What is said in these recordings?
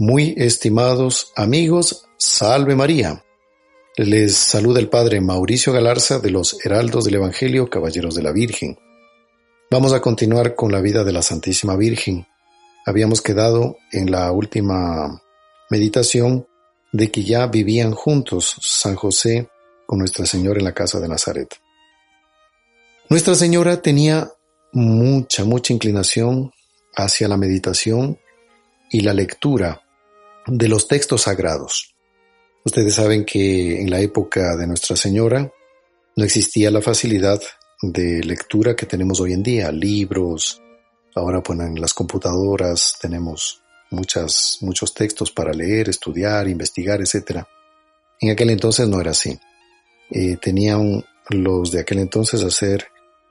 Muy estimados amigos, salve María. Les saluda el Padre Mauricio Galarza de los Heraldos del Evangelio, Caballeros de la Virgen. Vamos a continuar con la vida de la Santísima Virgen. Habíamos quedado en la última meditación de que ya vivían juntos San José con Nuestra Señora en la casa de Nazaret. Nuestra Señora tenía mucha, mucha inclinación hacia la meditación y la lectura de los textos sagrados. Ustedes saben que en la época de Nuestra Señora no existía la facilidad de lectura que tenemos hoy en día, libros, ahora pues en las computadoras tenemos muchas, muchos textos para leer, estudiar, investigar, etc. En aquel entonces no era así. Eh, tenían los de aquel entonces hacer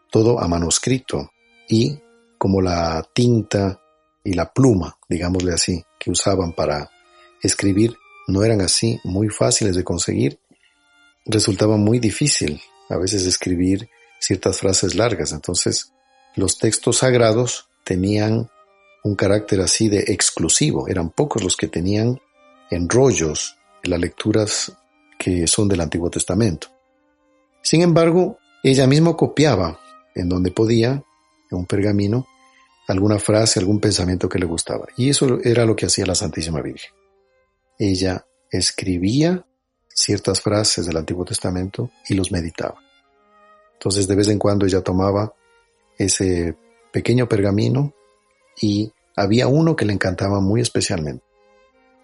todo a manuscrito y como la tinta y la pluma, digámosle así, que usaban para escribir no eran así muy fáciles de conseguir, resultaba muy difícil a veces escribir ciertas frases largas. Entonces, los textos sagrados tenían un carácter así de exclusivo. Eran pocos los que tenían enrollos en las lecturas que son del Antiguo Testamento. Sin embargo, ella misma copiaba en donde podía, en un pergamino, alguna frase, algún pensamiento que le gustaba. Y eso era lo que hacía la Santísima Virgen ella escribía ciertas frases del Antiguo Testamento y los meditaba. Entonces de vez en cuando ella tomaba ese pequeño pergamino y había uno que le encantaba muy especialmente.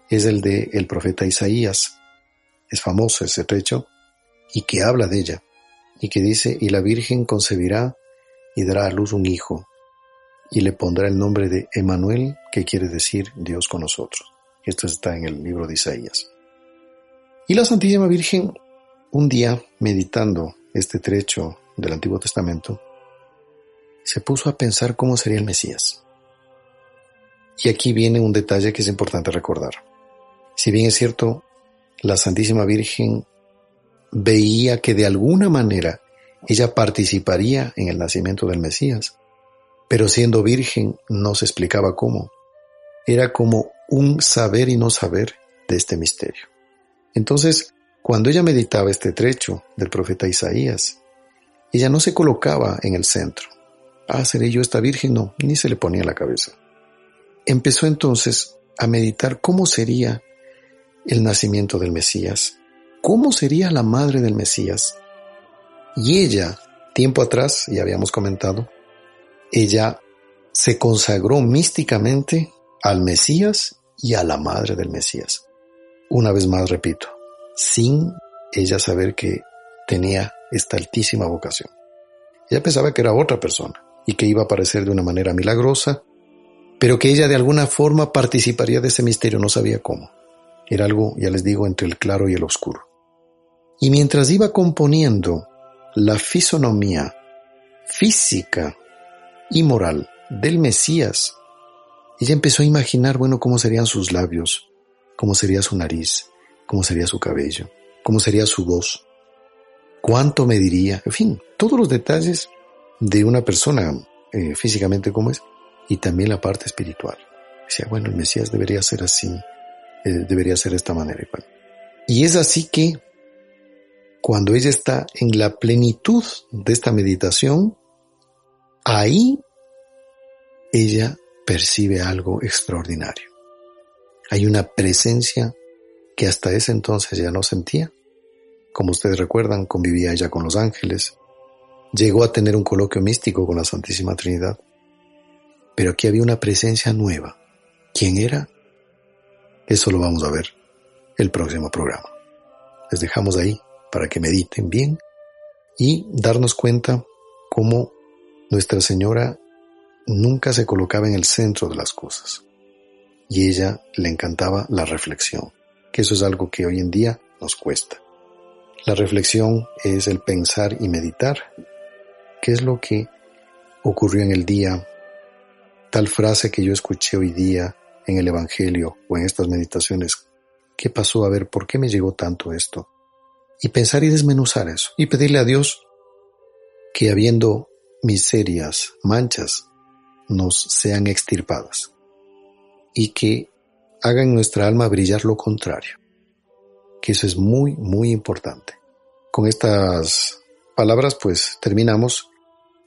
Es el de el profeta Isaías. Es famoso ese trecho y que habla de ella y que dice, y la Virgen concebirá y dará a luz un hijo y le pondrá el nombre de Emanuel, que quiere decir Dios con nosotros. Esto está en el libro de Isaías. Y la Santísima Virgen, un día, meditando este trecho del Antiguo Testamento, se puso a pensar cómo sería el Mesías. Y aquí viene un detalle que es importante recordar. Si bien es cierto, la Santísima Virgen veía que de alguna manera ella participaría en el nacimiento del Mesías, pero siendo virgen no se explicaba cómo. Era como un saber y no saber de este misterio. Entonces, cuando ella meditaba este trecho del profeta Isaías, ella no se colocaba en el centro. Ah, seré yo esta virgen, no, ni se le ponía la cabeza. Empezó entonces a meditar cómo sería el nacimiento del Mesías, cómo sería la madre del Mesías. Y ella, tiempo atrás, ya habíamos comentado, ella se consagró místicamente al Mesías y a la madre del Mesías. Una vez más repito, sin ella saber que tenía esta altísima vocación. Ella pensaba que era otra persona y que iba a aparecer de una manera milagrosa, pero que ella de alguna forma participaría de ese misterio, no sabía cómo. Era algo, ya les digo, entre el claro y el oscuro. Y mientras iba componiendo la fisonomía física y moral del Mesías ella empezó a imaginar, bueno, cómo serían sus labios, cómo sería su nariz, cómo sería su cabello, cómo sería su voz, cuánto mediría, en fin, todos los detalles de una persona eh, físicamente como es y también la parte espiritual. Decía, bueno, el Mesías debería ser así, eh, debería ser de esta manera. Igual. Y es así que cuando ella está en la plenitud de esta meditación, ahí ella percibe algo extraordinario. Hay una presencia que hasta ese entonces ya no sentía. Como ustedes recuerdan, convivía ella con los ángeles, llegó a tener un coloquio místico con la Santísima Trinidad. Pero aquí había una presencia nueva. ¿Quién era? Eso lo vamos a ver el próximo programa. Les dejamos ahí para que mediten bien y darnos cuenta cómo Nuestra Señora nunca se colocaba en el centro de las cosas. Y ella le encantaba la reflexión, que eso es algo que hoy en día nos cuesta. La reflexión es el pensar y meditar. ¿Qué es lo que ocurrió en el día? Tal frase que yo escuché hoy día en el Evangelio o en estas meditaciones. ¿Qué pasó? A ver, ¿por qué me llegó tanto esto? Y pensar y desmenuzar eso. Y pedirle a Dios que habiendo miserias, manchas, nos sean extirpadas. Y que hagan nuestra alma brillar lo contrario. Que eso es muy, muy importante. Con estas palabras pues terminamos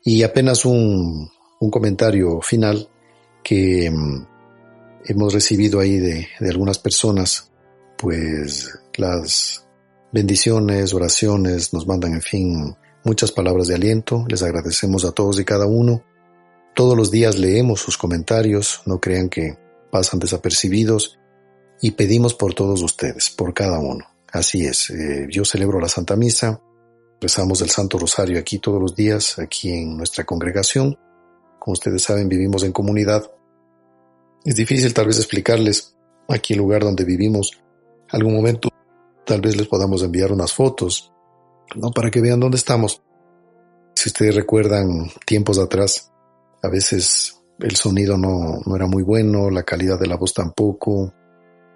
y apenas un, un comentario final que mm, hemos recibido ahí de, de algunas personas, pues las bendiciones, oraciones, nos mandan en fin muchas palabras de aliento, les agradecemos a todos y cada uno. Todos los días leemos sus comentarios, no crean que pasan desapercibidos y pedimos por todos ustedes, por cada uno. Así es, eh, yo celebro la Santa Misa, rezamos el Santo Rosario aquí todos los días, aquí en nuestra congregación. Como ustedes saben, vivimos en comunidad. Es difícil tal vez explicarles aquí el lugar donde vivimos. Algún momento tal vez les podamos enviar unas fotos, ¿no? Para que vean dónde estamos. Si ustedes recuerdan tiempos atrás, a veces el sonido no, no era muy bueno, la calidad de la voz tampoco,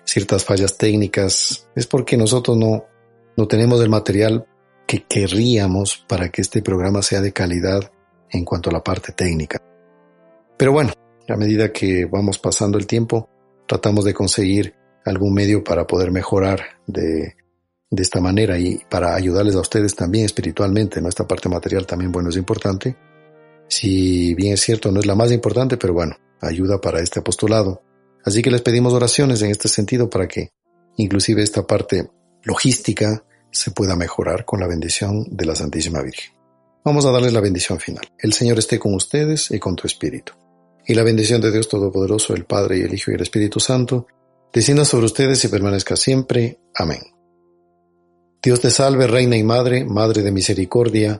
ciertas fallas técnicas, es porque nosotros no, no tenemos el material que querríamos para que este programa sea de calidad en cuanto a la parte técnica. Pero bueno, a medida que vamos pasando el tiempo, tratamos de conseguir algún medio para poder mejorar de, de esta manera y para ayudarles a ustedes también espiritualmente. Nuestra parte material también, bueno, es importante. Si bien es cierto, no es la más importante, pero bueno, ayuda para este apostolado. Así que les pedimos oraciones en este sentido para que inclusive esta parte logística se pueda mejorar con la bendición de la Santísima Virgen. Vamos a darles la bendición final. El Señor esté con ustedes y con tu espíritu. Y la bendición de Dios Todopoderoso, el Padre y el Hijo y el Espíritu Santo, descienda sobre ustedes y permanezca siempre. Amén. Dios te salve, Reina y Madre, Madre de Misericordia,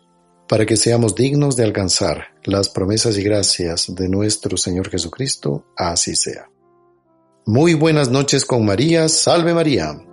para que seamos dignos de alcanzar las promesas y gracias de nuestro Señor Jesucristo, así sea. Muy buenas noches con María, salve María.